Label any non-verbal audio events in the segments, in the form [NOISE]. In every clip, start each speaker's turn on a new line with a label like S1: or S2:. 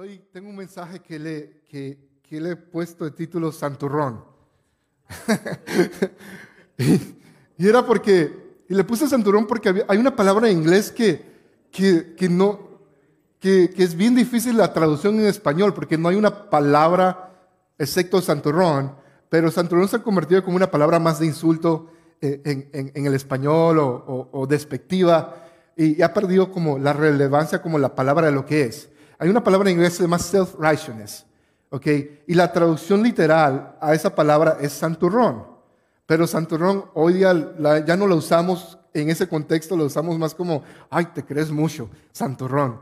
S1: Hoy tengo un mensaje que le, que, que le he puesto de título Santurrón. [LAUGHS] y, era porque, y le puse Santurrón porque hay una palabra en inglés que, que, que no, que, que, es bien difícil la traducción en español porque no hay una palabra excepto Santurrón, pero Santurrón se ha convertido como una palabra más de insulto eh, en, en, en el español o, o, despectiva y, y ha perdido como la relevancia como la palabra de lo que es. Hay una palabra en inglés que se llama self-righteousness. Y la traducción literal a esa palabra es santurrón. Pero santurrón hoy día ya no lo usamos en ese contexto, lo usamos más como, ay, te crees mucho, santurrón.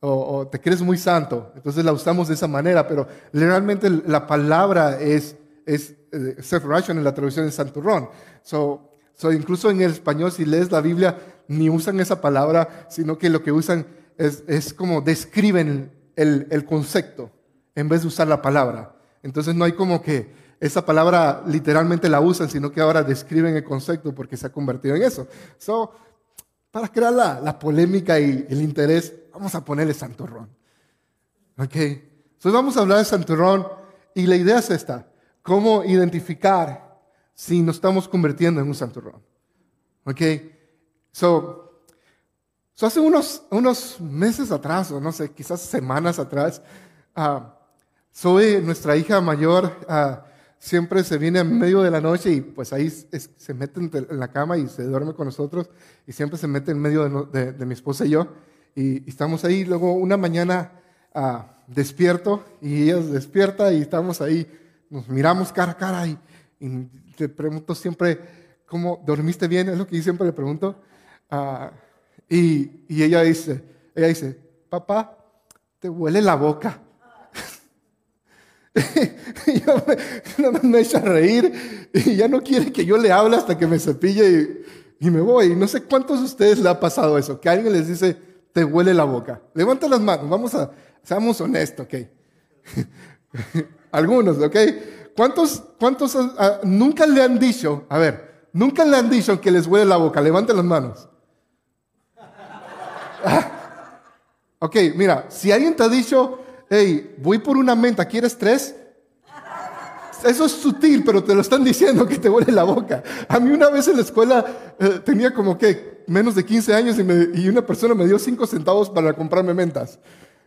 S1: O, te crees muy santo. Entonces la usamos de esa manera, pero realmente la palabra es, es eh, self-righteousness, la traducción es santurrón. So, so, incluso en el español, si lees la Biblia, ni usan esa palabra, sino que lo que usan es, como describen el, el, concepto en vez de usar la palabra. Entonces no hay como que esa palabra literalmente la usan, sino que ahora describen el concepto porque se ha convertido en eso. So, para crear la, la polémica y el interés, vamos a ponerle santurrón. ¿Ok? Entonces vamos a hablar de santurrón y la idea es esta, cómo identificar si nos estamos convirtiendo en un santurrón. ¿Ok? So, hace unos, unos meses atrás, o no sé, quizás semanas atrás, uh, Zoe, nuestra hija mayor, uh, siempre se viene en medio de la noche y pues ahí se mete en la cama y se duerme con nosotros y siempre se mete en medio de, de, mi esposa y yo. Y, estamos ahí, luego una mañana uh, despierto y ella despierta y estamos ahí, nos miramos cara a cara y, y te pregunto siempre, ¿cómo dormiste bien? Es lo que yo siempre le pregunto. Uh, y, ella dice, ella dice, papá, te huele la boca. [LAUGHS] y yo [LAUGHS] me, echa a reír y ya no quiere que yo le hable hasta que me cepille y, me voy. No sé cuántos de ustedes le ha pasado eso, que alguien les dice, te huele la boca. Levanta las manos, vamos a, seamos honestos, ¿ok? [LAUGHS] Algunos, ¿ok? ¿Cuántos, cuántos nunca le han dicho, a ver, nunca le han dicho que les huele la boca? Levanten las manos. [LAUGHS] ok, mira, si alguien te ha dicho, hey, voy por una menta, ¿quieres tres? Eso es sutil, pero te lo están diciendo que te huele la boca. A mí una vez en la escuela eh, tenía como que menos de 15 años y, una persona me dio 5 centavos para comprarme mentas.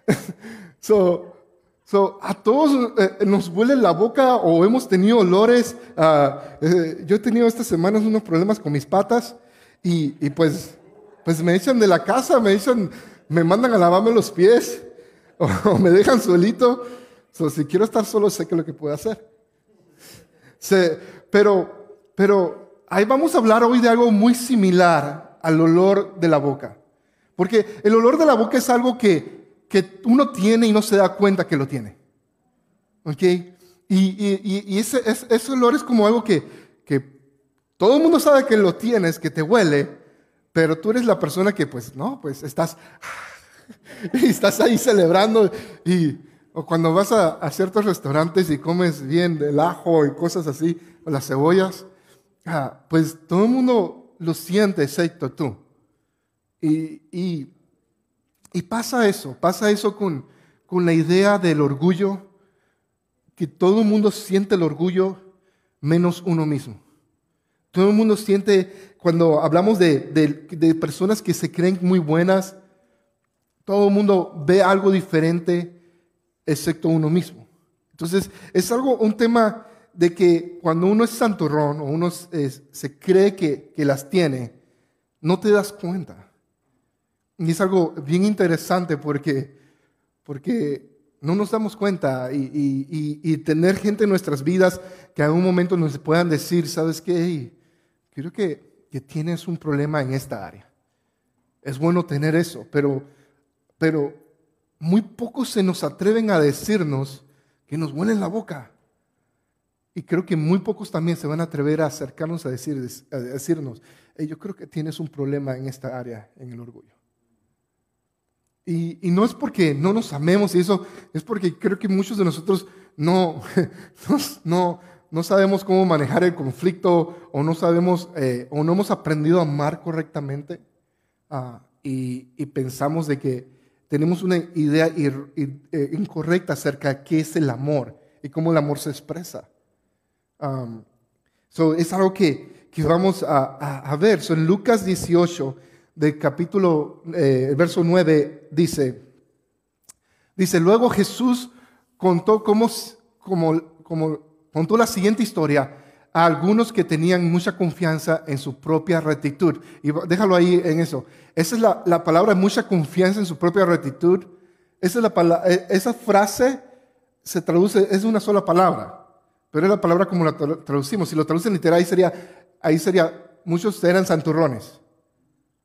S1: [LAUGHS] so, so, a todos eh, nos huele la boca o hemos tenido olores. Ah, eh, yo he tenido estas semanas unos problemas con mis patas y, y pues pues me echan de la casa, me echan, me mandan a lavarme los pies [LAUGHS] o, me dejan solito. si quiero estar solo, sé que lo que puedo hacer. pero, pero ahí vamos a hablar hoy de algo muy similar al olor de la boca. Porque el olor de la boca es algo que, que uno tiene y no se da cuenta que lo tiene. ¿Ok? Y, y, y ese, ese, olor es como algo que, que todo el mundo sabe que lo tienes, que te huele, pero tú eres la persona que, pues, no, pues estás, [LAUGHS] estás ahí celebrando. Y, o cuando vas a, ciertos restaurantes y comes bien del ajo y cosas así, o las cebollas, ah, pues todo el mundo lo siente, excepto tú. Y, y, y pasa eso, pasa eso con, con la idea del orgullo, que todo el mundo siente el orgullo menos uno mismo. Todo el mundo siente cuando hablamos de, de, personas que se creen muy buenas, todo el mundo ve algo diferente excepto uno mismo. Entonces, es algo, un tema de que cuando uno es santurrón o uno se cree que, que, las tiene, no te das cuenta. Y es algo bien interesante porque, porque no nos damos cuenta y, y, y, tener gente en nuestras vidas que en un momento nos puedan decir, ¿sabes qué? Creo que que tienes un problema en esta área. Es bueno tener eso, pero, pero muy pocos se nos atreven a decirnos que nos huele la boca. Y creo que muy pocos también se van a atrever a acercarnos a decirnos, yo creo que tienes un problema en esta área, en el orgullo. Y, y, no es porque no nos amemos y eso, es porque creo que muchos de nosotros no, [LAUGHS] no, no sabemos cómo manejar el conflicto o no sabemos eh, o no hemos aprendido a amar correctamente ah, y, pensamos de que tenemos una idea eh, incorrecta acerca de qué es el amor y cómo el amor se expresa. Um, es algo que, vamos a, ver. So, en Lucas 18, del capítulo, eh, verso 9, dice, dice, luego Jesús contó cómo, contó la siguiente historia a algunos que tenían mucha confianza en su propia rectitud. Y déjalo ahí en eso. Esa es la, la palabra, mucha confianza en su propia rectitud. Esa, es la, e, esa frase se traduce, es una sola palabra, pero es la palabra como la traducimos. Si lo traducen literal, ahí sería, ahí sería muchos eran santurrones.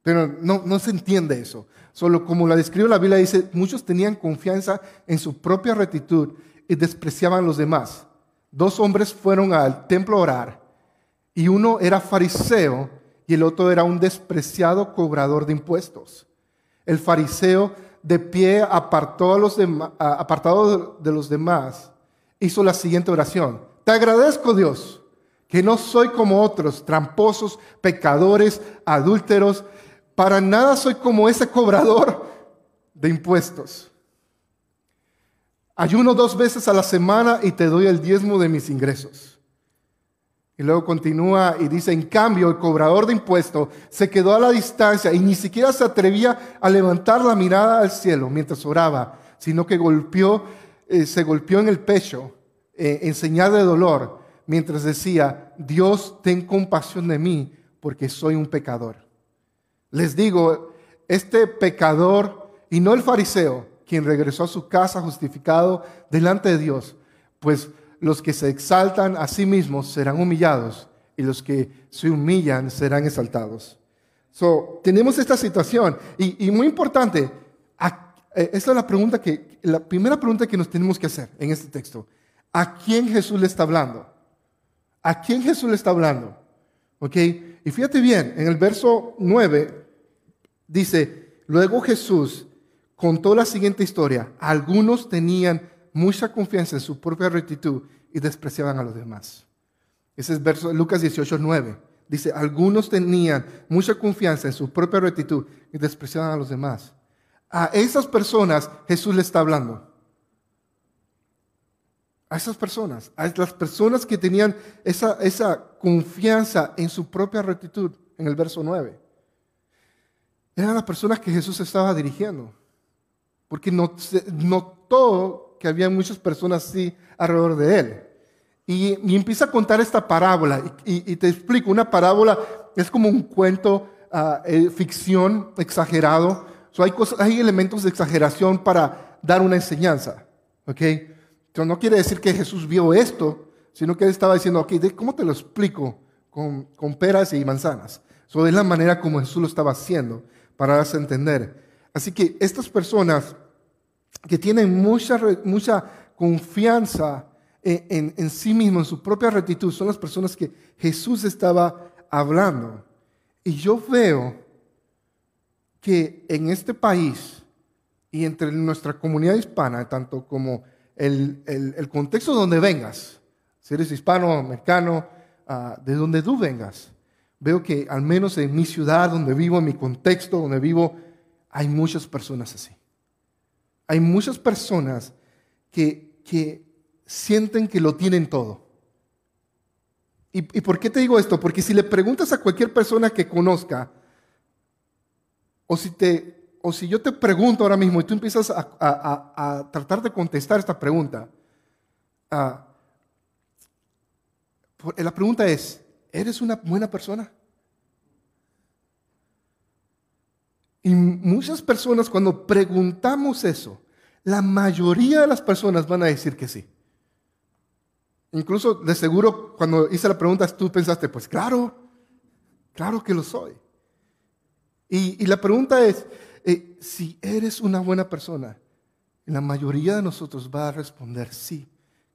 S1: Pero no, no se entiende eso. Solo como la describe la Biblia, dice, muchos tenían confianza en su propia rectitud y despreciaban a los demás dos hombres fueron al templo a orar y uno era fariseo y el otro era un despreciado cobrador de impuestos. El fariseo de pie apartó a los apartado de los demás, hizo la siguiente oración. Te agradezco Dios que no soy como otros, tramposos, pecadores, adúlteros. Para nada soy como ese cobrador de impuestos. Ayuno dos veces a la semana y te doy el diezmo de mis ingresos. Y luego continúa y dice, en cambio, el cobrador de impuestos se quedó a la distancia y ni siquiera se atrevía a levantar la mirada al cielo mientras oraba, sino que golpeó, eh, se golpeó en el pecho eh, en señal de dolor mientras decía, Dios, ten compasión de mí porque soy un pecador. Les digo, este pecador, y no el fariseo, quien regresó a su casa justificado delante de Dios, pues los que se exaltan a sí mismos serán humillados y los que se humillan serán exaltados. So, tenemos esta situación y, muy importante, eh, esta es la pregunta que, la primera pregunta que nos tenemos que hacer en este texto. ¿A quién Jesús le está hablando? ¿A quién Jesús le está hablando? ¿Ok? Y fíjate bien, en el verso 9 dice, luego Jesús contó la siguiente historia. Algunos tenían mucha confianza en su propia rectitud y despreciaban a los demás. Ese es verso Lucas 18, 9. Dice, algunos tenían mucha confianza en su propia rectitud y despreciaban a los demás. A esas personas Jesús le está hablando. A esas personas, a las personas que tenían esa, esa confianza en su propia rectitud, en el verso 9. Eran las personas que Jesús estaba dirigiendo porque notó que había muchas personas así alrededor de él. Y, empieza a contar esta parábola. Y, te explico, una parábola es como un cuento, uh, ficción exagerado. hay, cosas, hay elementos de exageración para dar una enseñanza. ¿ok? Entonces, no quiere decir que Jesús vio esto, sino que él estaba diciendo, ok, ¿cómo te lo explico? Con, con peras y manzanas. Eso es la manera como Jesús lo estaba haciendo para darse a entender. Así que estas personas que tienen mucha, mucha confianza en, sí mismos, en su propia rectitud, son las personas que Jesús estaba hablando. Y yo veo que en este país y entre nuestra comunidad hispana, tanto como el, contexto donde vengas, si eres hispano, americano, ah, de donde tú vengas, veo que al menos en mi ciudad, donde vivo, en mi contexto, donde vivo, hay muchas personas así. Hay muchas personas que, que sienten que lo tienen todo. ¿Y, por qué te digo esto? Porque si le preguntas a cualquier persona que conozca, o si, te, o si yo te pregunto ahora mismo y tú empiezas a, tratar de contestar esta pregunta, ah, la pregunta es, ¿eres una buena persona? Y muchas personas cuando preguntamos eso, la mayoría de las personas van a decir que sí. Incluso de seguro cuando hice la pregunta tú pensaste, pues claro, claro que lo soy. Y, la pregunta es, eh, si eres una buena persona, la mayoría de nosotros va a responder sí,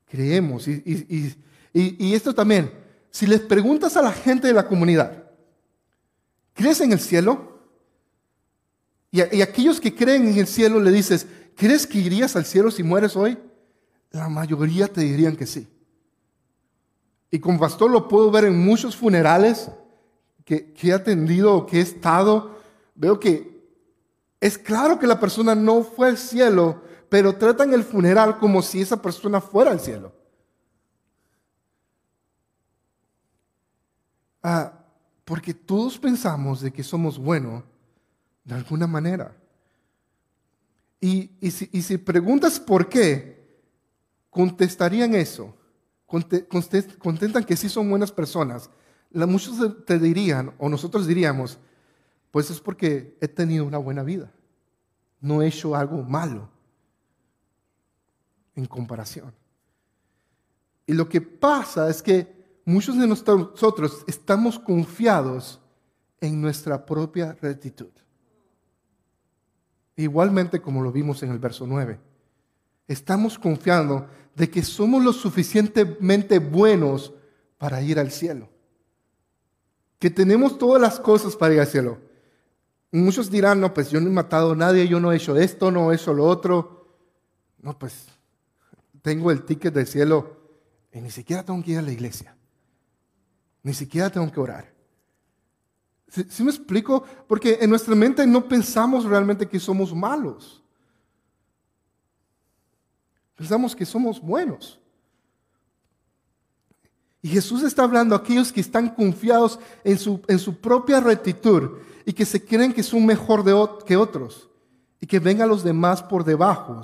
S1: creemos. Y, y esto también, si les preguntas a la gente de la comunidad, ¿crees en el cielo? Y, aquellos que creen en el cielo le dices, ¿crees que irías al cielo si mueres hoy? La mayoría te dirían que sí. Y como pastor lo puedo ver en muchos funerales que, he atendido o que he estado, veo que Es claro que la persona no fue al cielo, pero tratan el funeral como si esa persona fuera al cielo. Ah, porque todos pensamos de que somos buenos de alguna manera. Y, si, preguntas por qué, contestarían eso. Contentan que sí son buenas personas. muchos te dirían, o nosotros diríamos, pues es porque he tenido una buena vida. No he hecho algo malo en comparación. Y lo que pasa es que muchos de nosotros estamos confiados en nuestra propia rectitud. Igualmente como lo vimos en el verso 9. Estamos confiando de que somos lo suficientemente buenos para ir al cielo. Que tenemos todas las cosas para ir al cielo. Muchos dirán, no, pues yo no he matado a nadie, yo no he hecho esto, no he hecho lo otro. No, pues tengo el ticket del cielo y ni siquiera tengo que ir a la iglesia. Ni siquiera tengo que orar. ¿Sí, me explico? Porque en nuestra mente no pensamos realmente que somos malos. Pensamos que somos buenos. Y Jesús está hablando a aquellos que están confiados en su, en su propia rectitud y que se creen que son mejor que otros y que ven a los demás por debajo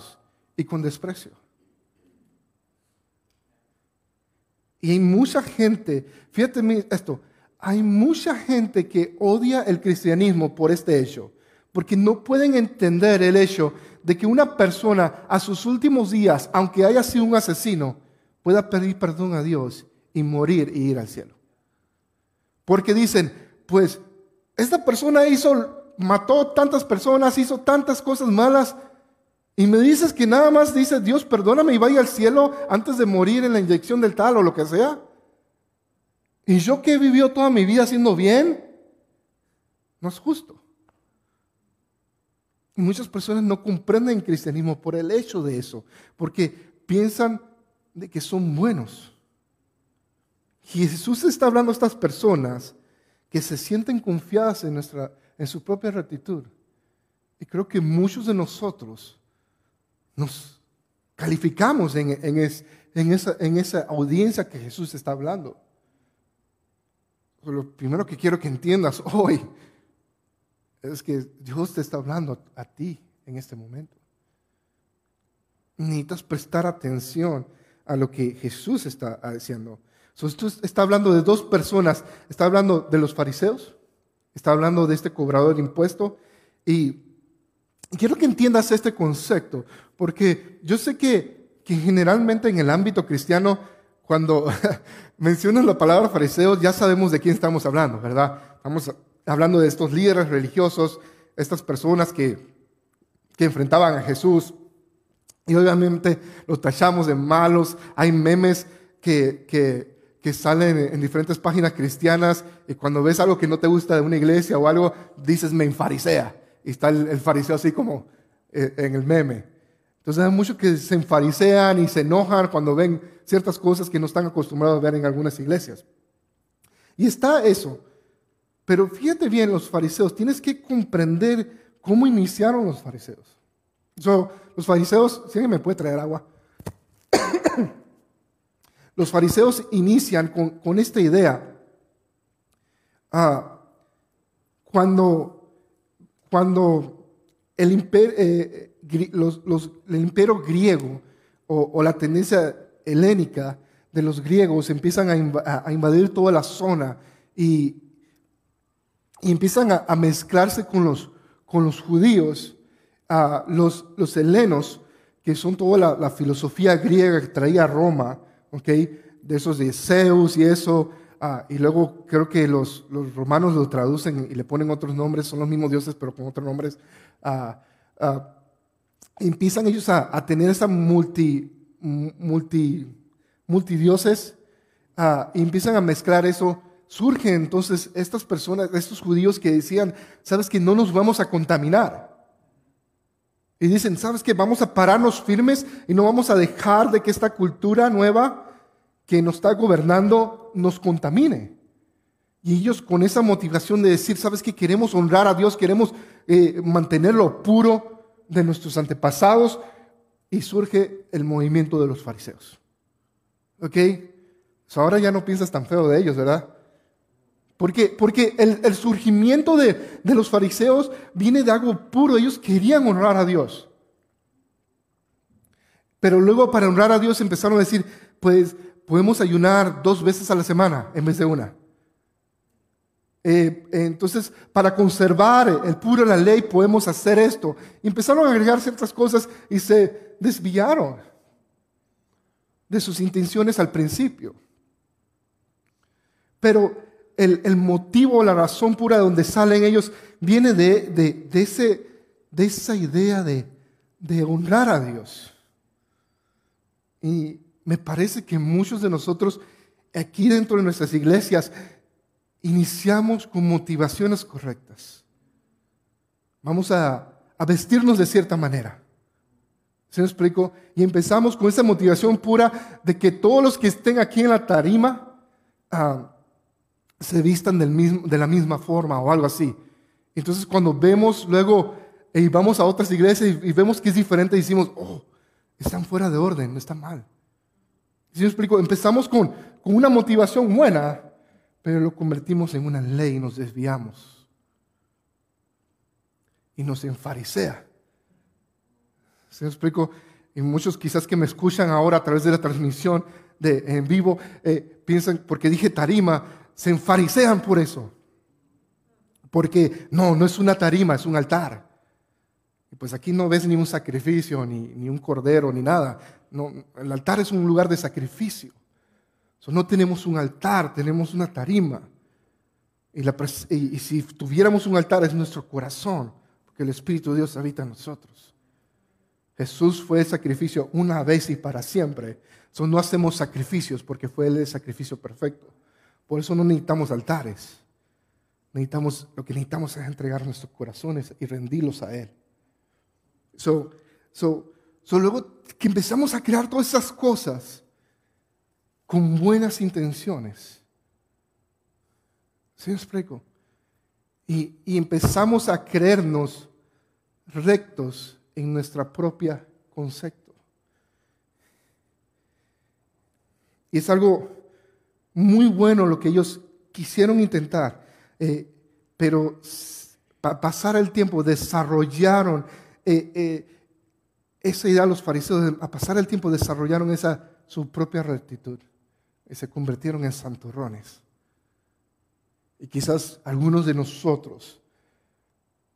S1: y con desprecio. Y hay mucha gente, fíjate esto, hay mucha gente que odia el cristianismo por este hecho, porque no pueden entender el hecho de que una persona a sus últimos días, aunque haya sido un asesino, pueda pedir perdón a Dios y morir y ir al cielo. Porque dicen, pues esta persona hizo, mató tantas personas, hizo tantas cosas malas, y me dices que nada más dice, Dios, perdóname y vaya al cielo antes de morir en la inyección del tal o lo que sea. Y yo que he vivido toda mi vida haciendo bien, no es justo. Y muchas personas no comprenden el cristianismo por el hecho de eso, porque piensan de que son buenos. Jesús está hablando a estas personas que se sienten confiadas en, nuestra, en su propia rectitud. Y creo que muchos de nosotros nos calificamos en, esa, en esa audiencia que Jesús está hablando. Lo primero que quiero que entiendas [LAUGHS] hoy es que Dios te está hablando a ti en este momento. Necesitas prestar atención a lo que Jesús está diciendo. Esto está hablando de dos personas. Está hablando de los fariseos, está hablando de este cobrador de impuesto. Y quiero que entiendas este concepto, porque yo sé que, que generalmente en el ámbito cristiano, cuando [LAUGHS] mencionas la palabra fariseos, ya sabemos de quién estamos hablando, ¿verdad? Estamos hablando de estos líderes religiosos, estas personas que, que enfrentaban a Jesús. Y obviamente los tachamos de malos. Hay memes que, que, que salen en diferentes páginas cristianas y cuando ves algo que no te gusta de una iglesia o algo, dices me enfarisea. Y está el, el fariseo así como eh, en el meme. Entonces hay muchos que se enfarisean y se enojan cuando ven ciertas cosas que no están acostumbrados a ver en algunas iglesias. Y está eso. Pero fíjate bien, los fariseos, tienes que comprender cómo iniciaron los fariseos. los fariseos, si alguien me puede traer agua. [COUGHS] los fariseos inician con, esta idea. Ah, cuando, cuando el imperio, eh, los, el imperio griego o, la tendencia helénica de los griegos empiezan a, invadir toda la zona y, empiezan a, mezclarse con los, con los judíos, los, los helenos, que son toda la, filosofía griega que traía Roma, ¿okay? de esos de Zeus y eso, y luego creo que los, los, romanos lo traducen y le ponen otros nombres, son los mismos dioses pero con otros nombres empiezan ellos a, tener esa multi, multi, multidioses uh, y empiezan a mezclar eso. Surgen entonces estas personas, estos judíos que decían, sabes que no nos vamos a contaminar. Y dicen, sabes que vamos a pararnos firmes y no vamos a dejar de que esta cultura nueva que nos está gobernando nos contamine. Y ellos con esa motivación de decir, sabes que queremos honrar a Dios, queremos eh, mantenerlo puro de nuestros antepasados, y surge el movimiento de los fariseos. ¿Ok? ahora ya no piensas tan feo de ellos, ¿verdad? Porque, porque el, surgimiento de, de, los fariseos viene de algo puro. Ellos querían honrar a Dios. Pero luego para honrar a Dios empezaron a decir, pues podemos ayunar dos veces a la semana en vez de una. Eh, entonces, para conservar el puro de la ley podemos hacer esto. Empezaron a agregar ciertas cosas y se desviaron de sus intenciones al principio. Pero el, motivo, la razón pura de donde salen ellos, viene de, ese, de esa idea de, de honrar a Dios. Y me parece que muchos de nosotros aquí dentro de nuestras iglesias iniciamos con motivaciones correctas. Vamos a, vestirnos de cierta manera. ¿Se me explico? Y empezamos con esa motivación pura de que todos los que estén aquí en la tarima ah, se vistan del mismo, de la misma forma o algo así. Entonces cuando vemos luego y vamos a otras iglesias y, vemos que es diferente, decimos, oh, están fuera de orden, no está mal. ¿Sí me explico? Empezamos con, con una motivación buena, pero lo convertimos en una ley y nos desviamos. Y nos enfarisea. ¿Sí me explico? Y muchos quizás que me escuchan ahora a través de la transmisión de, en vivo, eh, piensan, porque dije tarima, se enfarisean por eso. Porque no, no es una tarima, es un altar. Y pues aquí no ves ni un sacrificio, ni, ni un cordero, ni nada. No, el altar es un lugar de sacrificio. No tenemos un altar, tenemos una tarima. Y, la, y, si tuviéramos un altar es nuestro corazón, porque el Espíritu de Dios habita en nosotros. Jesús fue el sacrificio una vez y para siempre. So, no hacemos sacrificios porque fue el sacrificio perfecto. Por eso no necesitamos altares. Necesitamos, lo que necesitamos es entregar nuestros corazones y rendirlos a Él. So, so, so luego que empezamos a crear todas esas cosas con buenas intenciones. ¿Sí me explico? Y, empezamos a creernos rectos en nuestra propia concepto. Y es algo muy bueno lo que ellos quisieron intentar, eh, pero para pasar el tiempo desarrollaron eh, eh, esa idea los fariseos, a pasar el tiempo desarrollaron esa su propia rectitud y se convirtieron en santurrones. Y quizás algunos de nosotros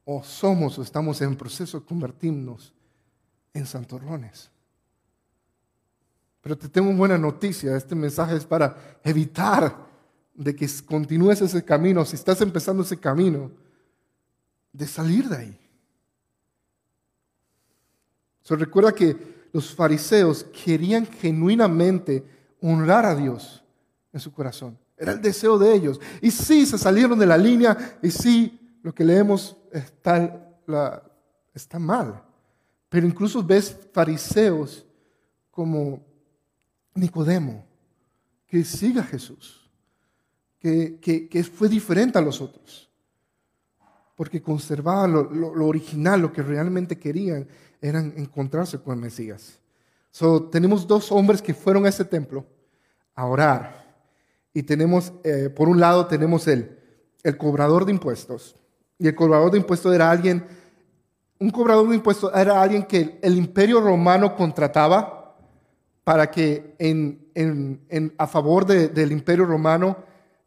S1: o somos o estamos en proceso de convertirnos en santurrones. Pero te tengo buena noticia, este mensaje es para evitar de que continúes ese camino, si estás empezando ese camino, de salir de ahí. Se recuerda que los fariseos querían genuinamente honrar a Dios en su corazón. Era el deseo de ellos. Y sí, se salieron de la línea y sí, lo que leemos está, mal. Pero incluso ves fariseos como Nicodemo, que siga a Jesús, que, que, fue diferente a los otros, porque conservaba lo, original, lo que realmente querían, eran encontrarse con el Mesías. So, tenemos dos hombres que fueron a ese templo a orar. Y tenemos, eh, por un lado, tenemos el, el cobrador de impuestos. Y el cobrador de impuestos era alguien, un cobrador de impuestos era alguien que el imperio romano contrataba para que en, a favor del imperio romano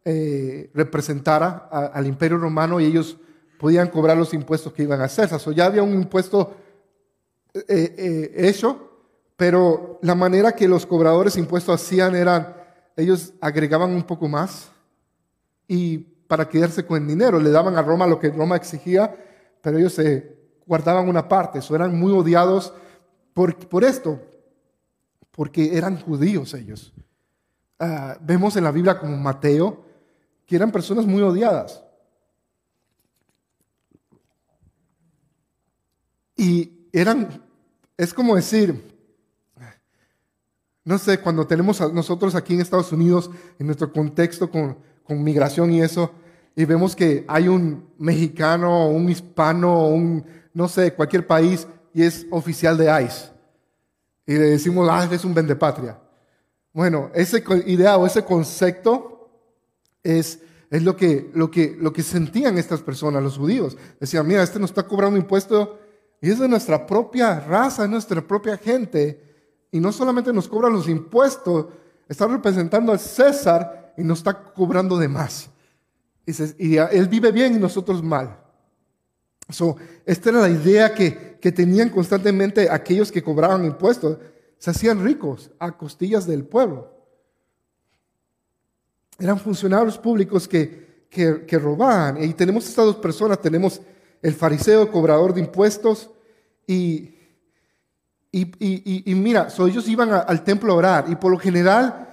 S1: eh, representara al imperio romano y ellos podían cobrar los impuestos que iban a hacer. O ya había un impuesto eh, eh, hecho, pero la manera que los cobradores impuestos hacían era, ellos agregaban un poco más y para quedarse con el dinero, le daban a Roma lo que Roma exigía, pero ellos se guardaban una parte, eran muy odiados por, por esto, porque eran judíos ellos. Ah, vemos en la Biblia como Mateo, que eran personas muy odiadas. Y eran, es como decir, no sé, cuando tenemos a nosotros aquí en Estados Unidos, en nuestro contexto con, con migración y eso, y vemos que hay un mexicano, un hispano, un, no sé, cualquier país, y es oficial de ICE. Y le decimos, ah, es un vendepatria. Bueno, esa idea o ese concepto es, es lo, que, lo, que, lo que sentían estas personas, los judíos. Decían, mira, este nos está cobrando impuesto y es de nuestra propia raza, es nuestra propia gente. Y no solamente nos cobran los impuestos, está representando al César y nos está cobrando de más. Y, él vive bien y nosotros mal. So, esta era la idea que, que tenían constantemente aquellos que cobraban impuestos. Se hacían ricos a costillas del pueblo. Eran funcionarios públicos que, que, que robaban. Y tenemos estas dos personas. Tenemos el fariseo, cobrador de impuestos. Y, y, mira, so ellos iban al templo a orar. Y por lo general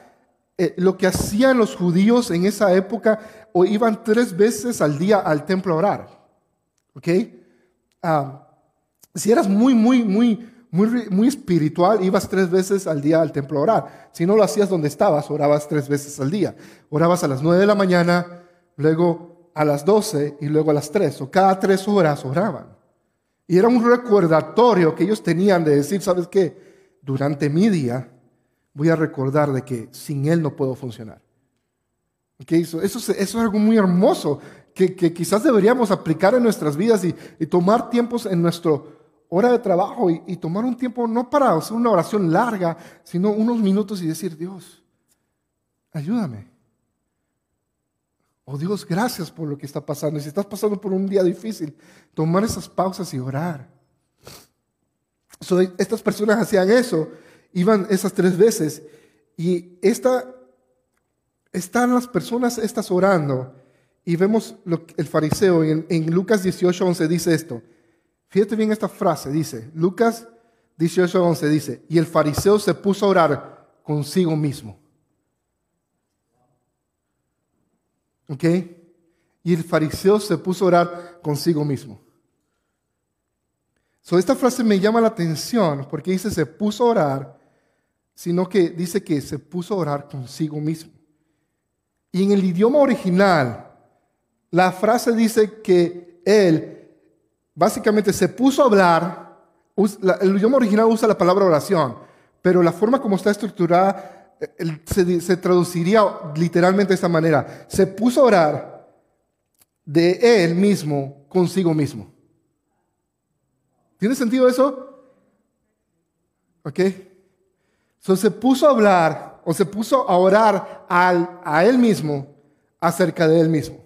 S1: eh, lo que hacían los judíos en esa época, o iban tres veces al día al templo a orar. ¿Ok? Ah, si eras muy, muy, muy, muy, muy espiritual, ibas tres veces al día al templo a orar. Si no lo hacías donde estabas, orabas tres veces al día. Orabas a las nueve de la mañana, luego a las doce y luego a las tres. O cada tres horas oraban. Y era un recordatorio que ellos tenían de decir, ¿sabes qué? Durante mi día voy a recordar de que sin Él no puedo funcionar. Eso, eso, es algo muy hermoso que, quizás deberíamos aplicar en nuestras vidas y, tomar tiempos en nuestra hora de trabajo y, tomar un tiempo no para hacer una oración larga, sino unos minutos y decir, Dios, ayúdame. Oh Dios, gracias por lo que está pasando. Y si estás pasando por un día difícil, tomar esas pausas y orar. estas personas hacían eso iban esas tres veces y esta, están las personas estas orando y vemos lo, el fariseo en, en Lucas 18, 11 dice esto. Fíjate bien esta frase, dice, Lucas 18, 11 dice, y el fariseo se puso a orar consigo mismo. ¿Ok? Y el fariseo se puso a orar consigo mismo. So, esta frase me llama la atención porque dice se puso a orar sino que dice que se puso a orar consigo mismo. Y en el idioma original, la frase dice que él básicamente se puso a hablar, el idioma original usa la palabra oración, pero la forma como está estructurada se, se traduciría literalmente de esta manera. Se puso a orar de él mismo consigo mismo. ¿Tiene sentido eso? ¿Ok? So, se puso a hablar o se puso a orar al, a él mismo acerca de él mismo.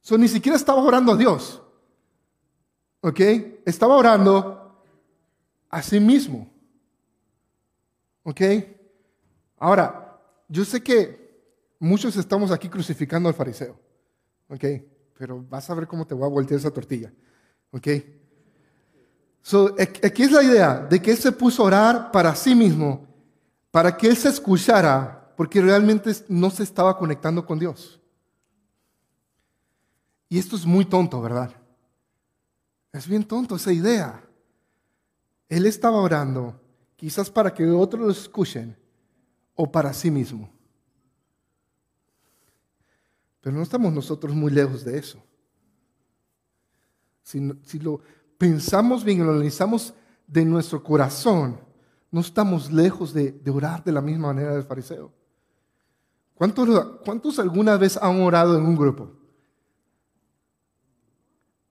S1: So, ni siquiera estaba orando a Dios. ¿Ok? Estaba orando a sí mismo. ¿Ok? Ahora, yo sé que muchos estamos aquí crucificando al fariseo. ¿Ok? Pero vas a ver cómo te voy a voltear esa tortilla. ¿Ok? So, aquí es la idea de que él se puso a orar para sí mismo, para que él se escuchara, porque realmente no se estaba conectando con Dios. Y esto es muy tonto, ¿verdad? Es bien tonto esa idea. Él estaba orando, quizás para que otros lo escuchen, o para sí mismo. Pero no estamos nosotros muy lejos de eso. Si, lo pensamos bien y lo analizamos de nuestro corazón, no estamos lejos de, orar de la misma manera del fariseo. ¿Cuántos, ¿Cuántos alguna vez han orado en un grupo?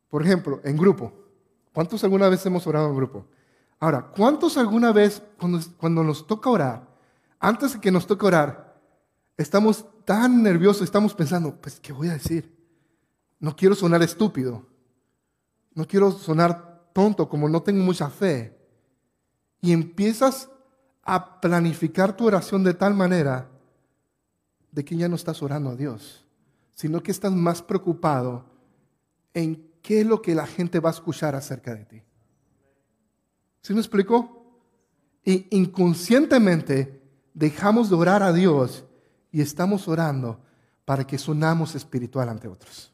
S1: Por ejemplo, en grupo. ¿Cuántos alguna vez hemos orado en grupo? Ahora, ¿cuántos alguna vez cuando, cuando nos toca orar, antes de que nos toque orar, estamos tan nerviosos, estamos pensando, pues, ¿qué voy a decir? No quiero sonar estúpido. No quiero sonar tonto como no tengo mucha fe. Y empiezas a planificar tu oración de tal manera de que ya no estás orando a Dios, sino que estás más preocupado en qué es lo que la gente va a escuchar acerca de ti. ¿Sí me explico? Y inconscientemente dejamos de orar a Dios y estamos orando para que sonamos espiritual ante otros.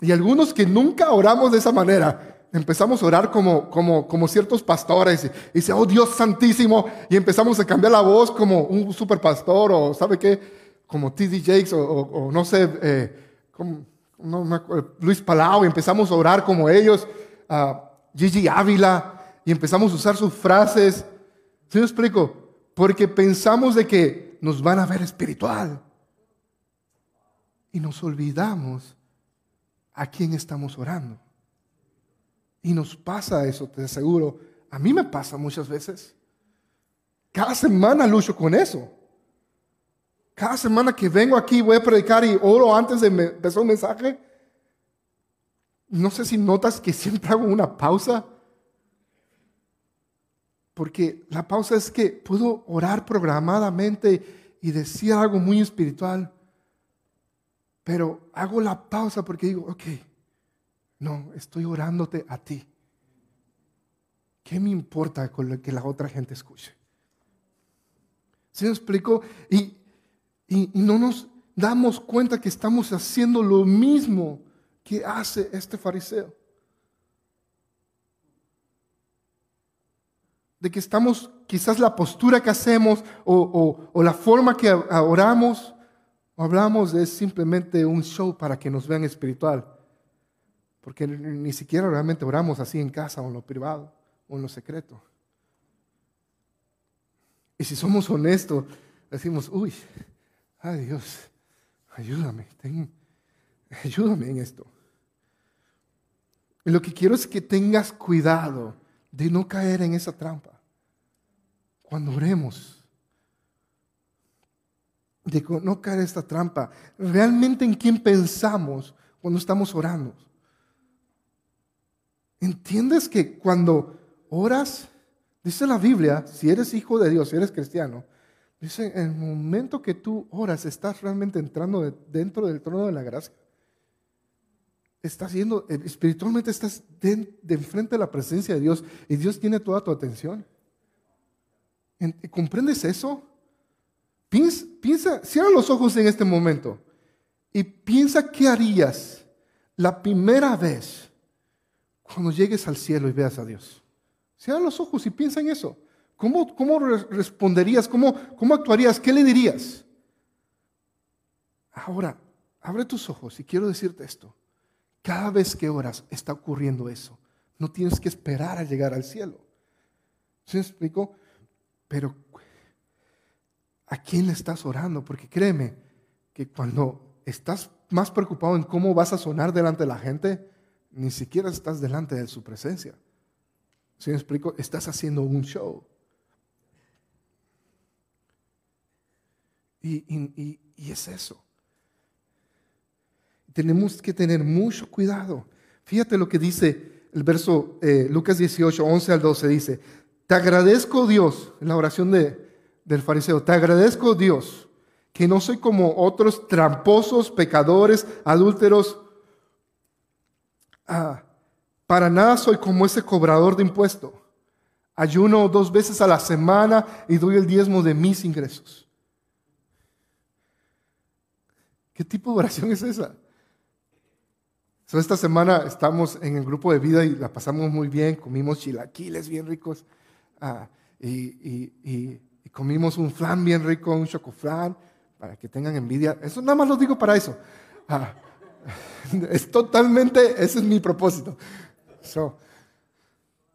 S1: Y algunos que nunca oramos de esa manera, empezamos a orar como, como, como ciertos pastores y, dice, oh Dios santísimo, y empezamos a cambiar la voz como un super pastor o sabe qué, como T.D. Jakes o, no sé, eh, Luis Palau, y empezamos a orar como ellos, Gigi Ávila, y empezamos a usar sus frases. ¿Sí me explico? Porque pensamos de que nos van a ver espiritual. Y nos olvidamos a quién estamos orando. Y nos pasa eso, te aseguro. A mí me pasa muchas veces. Cada semana lucho con eso. Cada semana que vengo aquí voy a predicar y oro antes de empezar un mensaje. No sé si notas que siempre hago una pausa. Porque la pausa es que puedo orar programadamente y decir algo muy espiritual. Pero hago la pausa porque digo, ok, no, estoy orándote a ti. ¿Qué me importa con lo que la otra gente escuche? ¿Se me explico? Y y, no nos damos cuenta que estamos haciendo lo mismo que hace este fariseo. De que estamos, quizás la postura que hacemos o, la forma que oramos o hablamos es simplemente un show para que nos vean espiritual. Porque ni siquiera realmente oramos así en casa o en lo privado o en lo secreto. Y si somos honestos, decimos, uy, ay Dios, ayúdame, ayúdame en esto. Y lo que quiero es que tengas cuidado de no caer en esa trampa. Cuando oremos, de no caer en esta trampa, realmente en quién pensamos cuando estamos orando. ¿Entiendes que cuando oras, dice la Biblia, si eres hijo de Dios, si eres cristiano, Dice, en el momento que tú oras, estás realmente entrando dentro del trono de la gracia. Estás yendo, eh, espiritualmente estás de, enfrente de la presencia de Dios y Dios tiene toda tu atención. ¿Comprendes eso? Piensa, piensa, cierra los ojos en este momento y piensa qué harías la primera vez cuando llegues al cielo y veas a Dios. Cierra los ojos y piensa en eso. ¿Cómo, responderías? ¿Cómo, ¿Cómo actuarías? ¿Qué le dirías? Ahora, abre tus ojos y quiero decirte esto. Cada vez que oras está ocurriendo eso. No tienes que esperar a llegar al cielo. ¿Se explico? Pero, ¿a quién le estás orando? Porque créeme que cuando estás más preocupado en cómo vas a sonar delante de la gente, ni siquiera estás delante de su presencia. ¿Se me explico? Estás haciendo un show. Y, es eso. Tenemos que tener mucho cuidado. Fíjate lo que dice el verso eh, Lucas 18, 11 al 12. Dice, te agradezco Dios, en la oración de, del fariseo, te agradezco Dios que no soy como otros tramposos, pecadores, adúlteros. Ah, para nada soy como ese cobrador de impuesto. Ayuno dos veces a la semana y doy el diezmo de mis ingresos. ¿Qué tipo de oración es esa? Esta semana estamos en el grupo de vida y la pasamos muy bien, comimos chilaquiles bien ricos ah, y, comimos un flan bien rico, un chocoflan, para que tengan envidia. Eso nada más lo digo para eso. Ah, [LAUGHS] es totalmente, ese es mi propósito.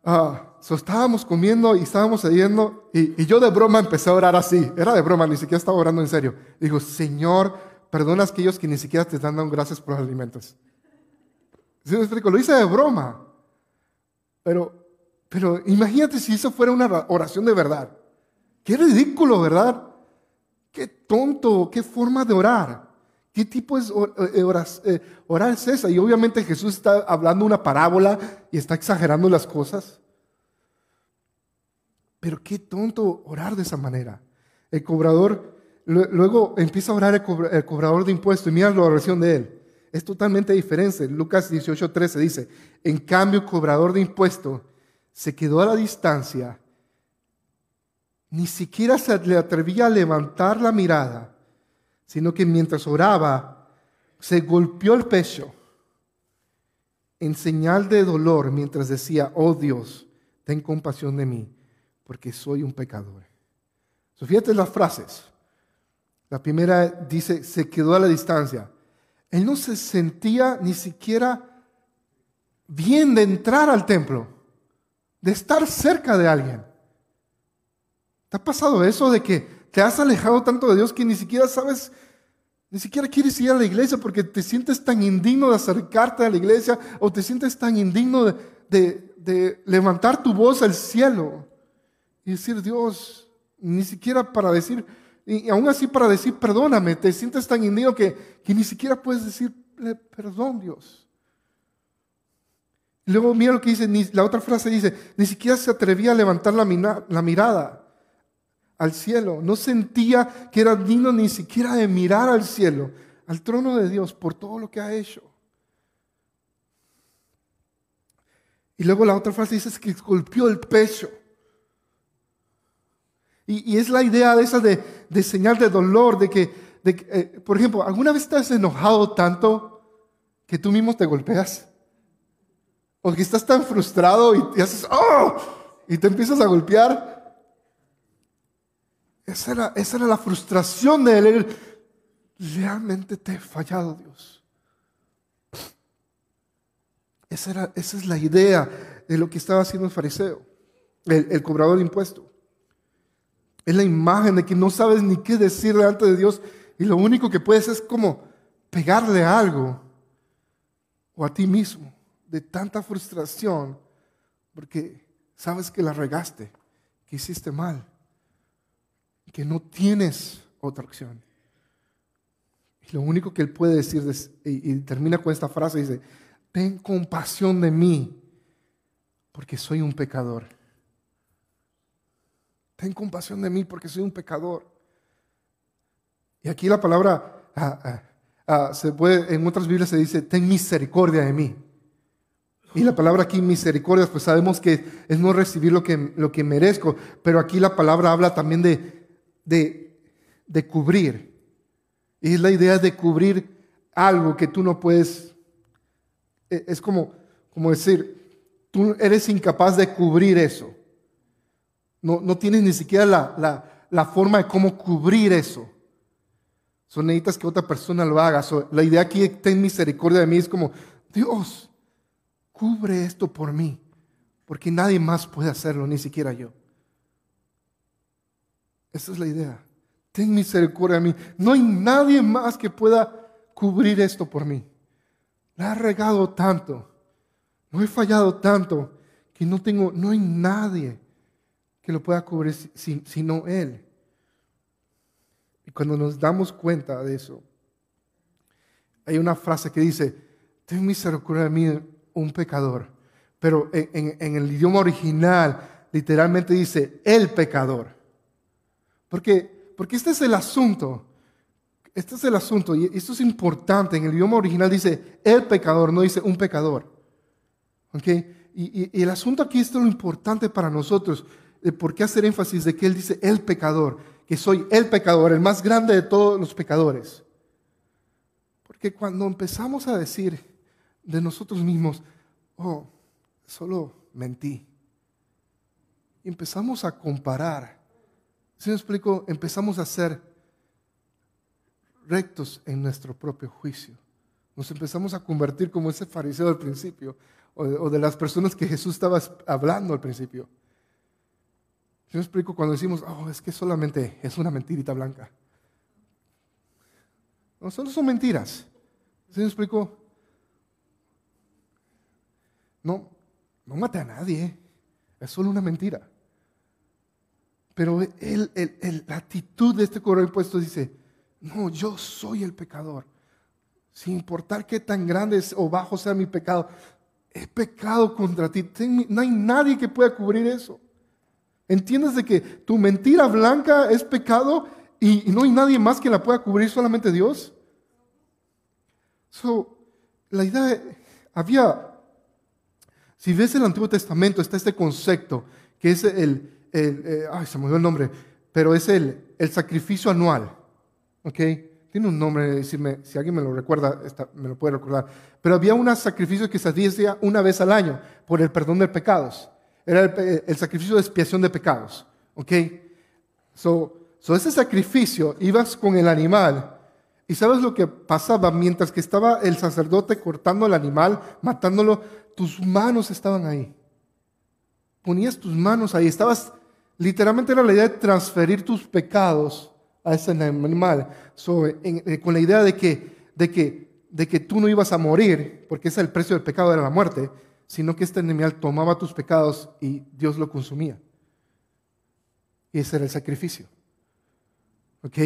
S1: Ah, so, estábamos comiendo y estábamos cediendo y, y, yo de broma empecé a orar así. Era de broma, ni siquiera estaba orando en serio. Digo, Señor, perdona a aquellos que ni siquiera te están dando gracias por los alimentos. ¿Sí me explico? Lo hice de broma. Pero, pero imagínate si eso fuera una oración de verdad. Qué ridículo, ¿verdad? Qué tonto, qué forma de orar. ¿Qué tipo de eh, eh, orar es esa? Y obviamente Jesús está hablando una parábola y está exagerando las cosas. Pero qué tonto orar de esa manera. El cobrador Luego empieza a orar el, cobrador de impuestos y mira la oración de él. Es totalmente diferente. Lucas 18:13 dice, en cambio el cobrador de impuestos se quedó a la distancia, ni siquiera se le atrevía a levantar la mirada, sino que mientras oraba se golpeó el pecho en señal de dolor mientras decía, oh Dios, ten compasión de mí, porque soy un pecador. So, fíjate las frases. La primera dice, se quedó a la distancia. Él no se sentía ni siquiera bien de entrar al templo, de estar cerca de alguien. ¿Te ha pasado eso de que te has alejado tanto de Dios que ni siquiera sabes, ni siquiera quieres ir a la iglesia porque te sientes tan indigno de acercarte a la iglesia o te sientes tan indigno de, de levantar tu voz al cielo y decir, Dios, ni siquiera para decir, y aún así para decir, perdóname, te sientes tan indigno que, que ni siquiera puedes decirle, perdón Dios. Luego mira lo que dice, la otra frase dice, ni siquiera se atrevía a levantar la, mirada al cielo, no sentía que era digno ni siquiera de mirar al cielo, al trono de Dios por todo lo que ha hecho. Y luego la otra frase dice que golpeó el pecho. Y, es la idea de esa de, señal de dolor, de que, eh, por ejemplo, ¿alguna vez has enojado tanto que tú mismo te golpeas? O que estás tan frustrado y, te haces, ¡oh! Y te empiezas a golpear. Esa era, esa era la frustración de él. Realmente te he fallado, Dios. Esa, era, esa es la idea de lo que estaba haciendo el fariseo, el, el cobrador de impuestos. Es la imagen de que no sabes ni qué decir delante de Dios y lo único que puedes es como pegarle algo o a ti mismo de tanta frustración porque sabes que la regaste, que hiciste mal, que no tienes otra opción. Y lo único que él puede decir, y, y termina con esta frase, dice, ten compasión de mí, porque soy un pecador ten compasión de mí porque soy un pecador. Y aquí la palabra, ah, ah, ah, se puede, en otras Biblias se dice, ten misericordia de mí. Y la palabra aquí, misericordia, pues sabemos que es no recibir lo que, lo que merezco, pero aquí la palabra habla también de, de, de cubrir. Y es la idea de cubrir algo que tú no puedes, e, es como, como decir, tú eres incapaz de cubrir eso. No, tienes ni siquiera la, forma de cómo cubrir eso. Son necesitas que otra persona lo haga. la idea aquí, ten misericordia de mí, es como, Dios, cubre esto por mí, porque nadie más puede hacerlo, ni siquiera yo. Esa es la idea. Ten misericordia de mí. No hay nadie más que pueda cubrir esto por mí. La he regado tanto, no he fallado tanto, que no tengo, no hay nadie que lo pueda cubrir sino Él. Y cuando nos damos cuenta de eso, hay una frase que dice, ten misericordia de mí, un pecador. Pero en, el idioma original literalmente dice, el pecador. Porque, porque este es el asunto. Este es el asunto y esto es importante. En el idioma original dice el pecador, no dice un pecador. ¿Okay? Y, y, el asunto aquí, es lo importante para nosotros por qué hacer énfasis de que Él dice el pecador, que soy el pecador, el más grande de todos los pecadores. Porque cuando empezamos a decir de nosotros mismos, oh, solo mentí, empezamos a comparar, si me explico? Empezamos a ser rectos en nuestro propio juicio. Nos empezamos a convertir como ese fariseo al principio, o de las personas que Jesús estaba hablando al principio. Yo explico cuando decimos, oh, es que solamente es una mentirita blanca. No, solo son mentiras. ¿Sí me explico? No, no mate a nadie. Es solo una mentira. Pero el, la actitud de este cobrador impuesto dice, no, yo soy el pecador. Sin importar qué tan grande o bajo sea mi pecado, he pecado contra ti. No hay nadie que pueda cubrir eso. ¿Entiendes de que tu mentira blanca es pecado y, no hay nadie más que la pueda cubrir, solamente Dios? So, la idea, había, si ves el Antiguo Testamento, está este concepto, que es el, eh, ay, se me olvidó el nombre, pero es el, el sacrificio anual, ¿ok? Tiene un nombre, decirme, si alguien me lo recuerda, me lo puede recordar. Pero había un sacrificio que se hacía una vez al año por el perdón de pecados. Era el, sacrificio de expiación de pecados. ¿Ok? So, so ese sacrificio, ibas con el animal. ¿Y sabes lo que pasaba? Mientras que estaba el sacerdote cortando el animal, matándolo, tus manos estaban ahí. Ponías tus manos ahí. Estabas, literalmente era la idea de transferir tus pecados a ese animal. Eh, con la idea de que, de, que, de que tú no ibas a morir, porque ese es el precio del pecado, era la muerte, sino que este animal tomaba tus pecados y Dios lo consumía. Y ese era el sacrificio. ¿Ok?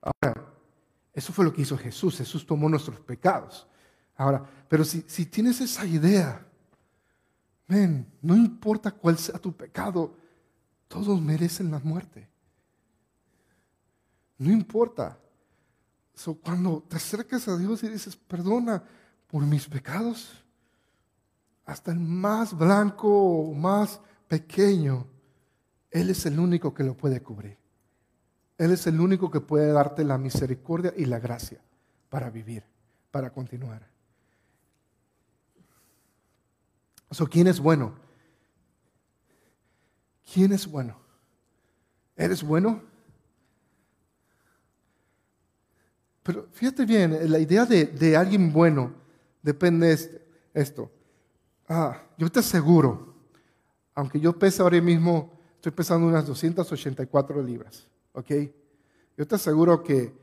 S1: Ahora, eso fue lo que hizo Jesús. Jesús tomó nuestros pecados. Ahora, pero si, si tienes esa idea, ven, no importa cuál sea tu pecado, todos merecen la muerte. No importa. cuando te acercas a Dios y dices, perdona por mis pecados, hasta el más blanco o más pequeño, Él es el único que lo puede cubrir. Él es el único que puede darte la misericordia y la gracia para vivir, para continuar. So, ¿Quién es bueno? ¿Quién es bueno? ¿Eres bueno? Pero fíjate bien, la idea de, alguien bueno depende de esto. Ah, yo te aseguro, aunque yo pese ahora mismo, estoy pesando unas 284 libras, ¿ok? Yo te aseguro que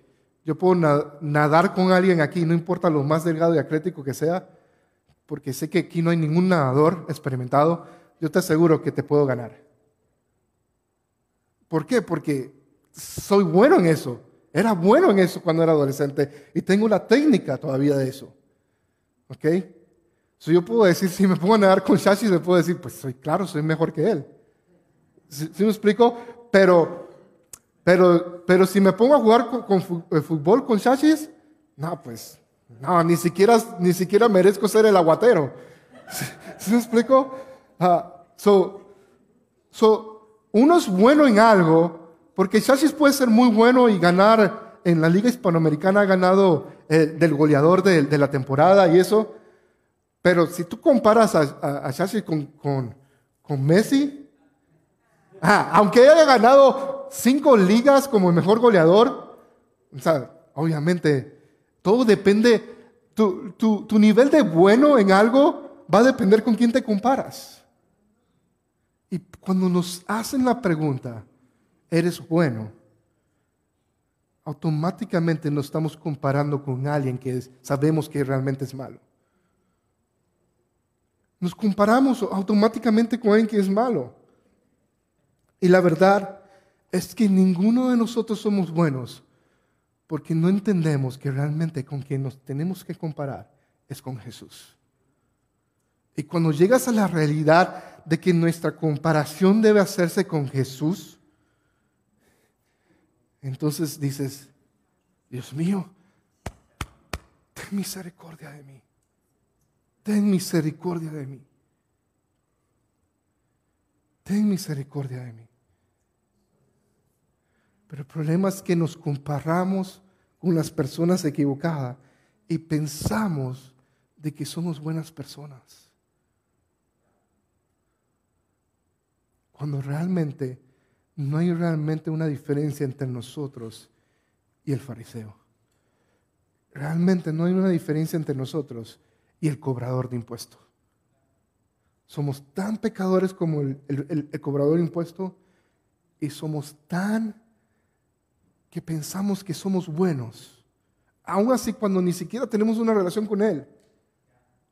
S1: yo puedo nadar con alguien aquí, no importa lo más delgado y atlético que sea, porque sé que aquí no hay ningún nadador experimentado, yo te aseguro que te puedo ganar. ¿Por qué? Porque soy bueno en eso. Era bueno en eso cuando era adolescente y tengo la técnica todavía de eso. ¿Ok? So yo puedo decir, si me pongo a nadar con Shashi, le puedo decir, pues soy claro, soy mejor que él. ¿Sí, me explico? Pero, pero, pero si me pongo a jugar con, eh, fútbol con Shashis, no, pues, no, ni siquiera, ni siquiera merezco ser el aguatero. ¿Sí, me explico? Uh, so, so, uno es bueno en algo porque Shashis puede ser muy bueno y ganar en la Liga Hispanoamericana, ha ganado eh, del goleador de, la temporada y eso. Pero si tú comparas a, a, con, con, Messi, ah, aunque haya ganado cinco ligas como el mejor goleador, obviamente todo depende, tu, tu nivel de bueno en algo va a depender con quién te comparas. Y cuando nos hacen la pregunta, eres bueno, automáticamente nos estamos comparando con alguien que sabemos que realmente es malo. Nos comparamos automáticamente con alguien que es malo. Y la verdad es que ninguno de nosotros somos buenos porque no entendemos que realmente con quien nos tenemos que comparar es con Jesús. Y cuando llegas a la realidad de que nuestra comparación debe hacerse con Jesús, entonces dices, Dios mío, ten misericordia de mí. Ten misericordia de mí. Ten misericordia de mí. Pero el problema es que nos comparamos con las personas equivocadas y pensamos de que somos buenas personas. Cuando realmente no hay realmente una diferencia entre nosotros y el fariseo. Realmente no hay una diferencia entre nosotros y el cobrador de impuestos. Somos tan pecadores como el, cobrador de impuestos y somos tan que pensamos que somos buenos. Aún así cuando ni siquiera tenemos una relación con Él.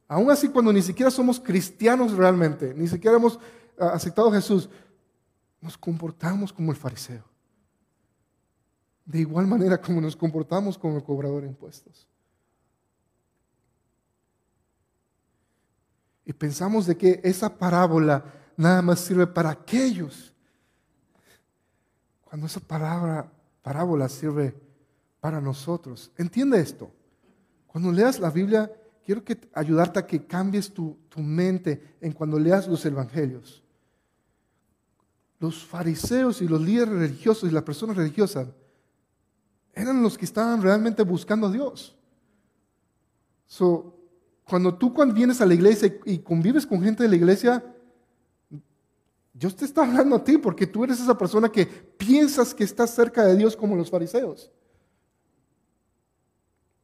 S1: Aún así cuando ni siquiera somos cristianos realmente, ni siquiera hemos ah, aceptado a Jesús, nos comportamos como el fariseo. De igual manera como nos comportamos como el cobrador de impuestos. Y pensamos de que esa parábola nada más sirve para aquellos. Cuando esa palabra, parábola sirve para nosotros. Entiende esto. Cuando leas la Biblia, quiero que ayudarte a que cambies tu, tu mente en cuando leas los evangelios los fariseos y los líderes religiosos y las personas religiosas eran los que estaban realmente buscando a Dios. So, cuando tú cuando vienes a la iglesia y convives con gente de la iglesia, Dios te está hablando a ti porque tú eres esa persona que piensas que estás cerca de Dios como los fariseos.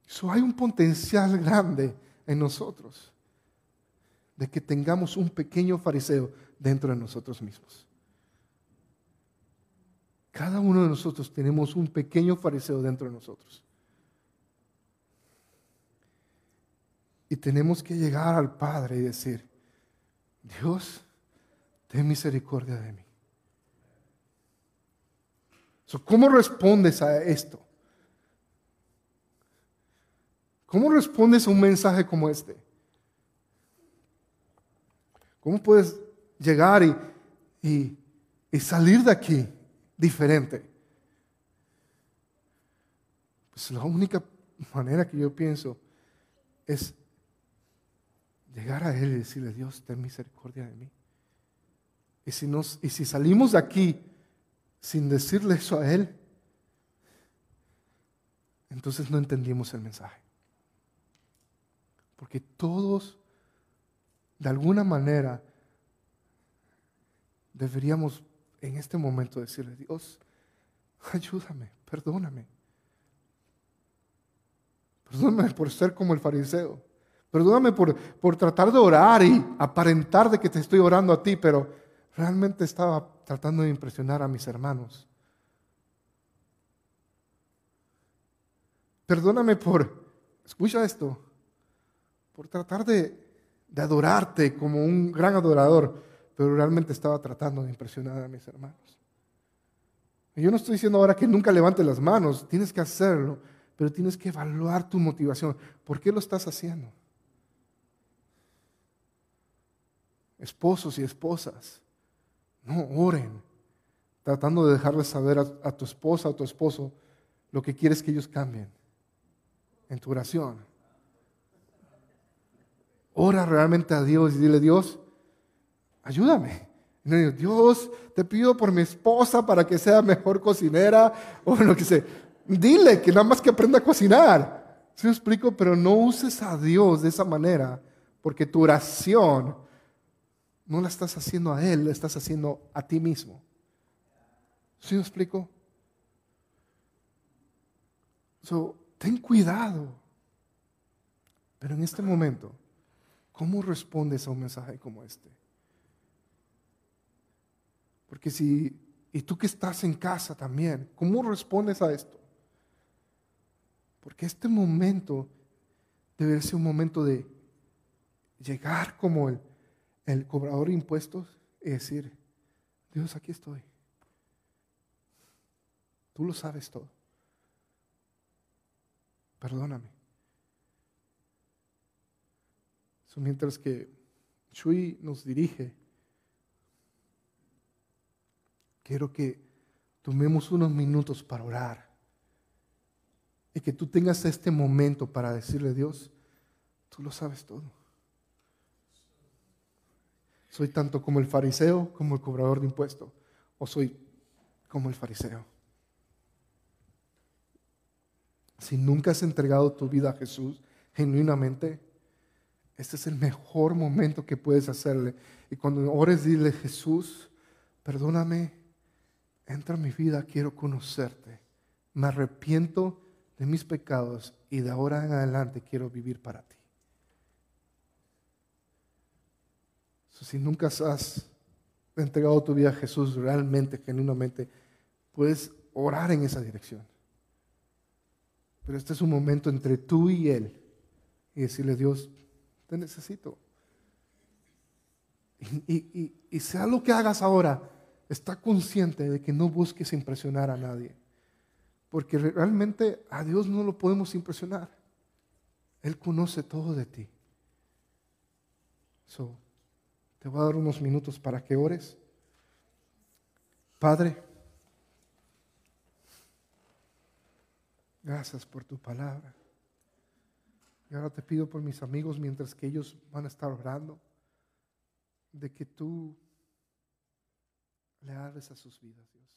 S1: Eso hay un potencial grande en nosotros de que tengamos un pequeño fariseo dentro de nosotros mismos. Cada uno de nosotros tenemos un pequeño fariseo dentro de nosotros. Y tenemos que llegar al Padre y decir, Dios, ten misericordia de mí. ¿Cómo respondes a esto? ¿Cómo respondes a un mensaje como este? ¿Cómo puedes llegar y, y salir de aquí diferente? Pues la única manera que yo pienso es llegar a Él y decirle, Dios, ten misericordia de mí. Y si, nos, y si salimos de aquí sin decirle eso a Él, entonces no entendimos el mensaje. Porque todos, de alguna manera, deberíamos en este momento decirle, Dios, ayúdame, perdóname. Perdóname por ser como el fariseo. Perdóname por, por tratar de orar y aparentar de que te estoy orando a ti, pero realmente estaba tratando de impresionar a mis hermanos. Perdóname por, escucha esto, por tratar de, de adorarte como un gran adorador, pero realmente estaba tratando de impresionar a mis hermanos. Y yo no estoy diciendo ahora que nunca levantes las manos, tienes que hacerlo, pero tienes que evaluar tu motivación. ¿Por qué lo estás haciendo? Esposos y esposas, no oren, tratando de dejarles saber a, a tu esposa o tu esposo lo que quieres que ellos cambien en tu oración. Ora realmente a Dios y dile, Dios, ayúdame. Dios, te pido por mi esposa para que sea mejor cocinera o lo que sea. Dile que nada más que aprenda a cocinar. ¿Sí me explico? Pero no uses a Dios de esa manera, porque tu oración no la estás haciendo a Él, la estás haciendo a ti mismo. ¿Sí me explico? So, ten cuidado. Pero en este momento, ¿Cómo respondes a un mensaje como este? Porque si, y tú que estás en casa también, ¿cómo respondes a esto? Porque este momento debe ser un momento de llegar como el, el cobrador de impuestos y decir, Dios, aquí estoy. Tú lo sabes todo. Perdóname. mientras que Shui nos dirige, quiero que tomemos unos minutos para orar y que tú tengas este momento para decirle Dios, tú lo sabes todo. Soy tanto como el fariseo como el cobrador de impuestos, o soy como el fariseo. Si nunca has entregado tu vida a Jesús genuinamente, este es el mejor momento que puedes hacerle. Y cuando ores, dile, Jesús, perdóname, entra en mi vida, quiero conocerte. Me arrepiento de mis pecados y de ahora en adelante quiero vivir para ti. Si nunca has entregado tu vida a Jesús realmente, genuinamente, puedes orar en esa dirección. Pero este es un momento entre tú y Él y decirle, Dios, te necesito. Y, sea lo que hagas ahora, está consciente de que no busques impresionar a nadie. Porque realmente a Dios no lo podemos impresionar. Él conoce todo de ti. So, te voy a dar unos minutos para que ores. Padre, gracias por tu palabra. Y ahora te pido por mis amigos mientras que ellos van a estar orando, de que tú le hables a sus vidas, Dios.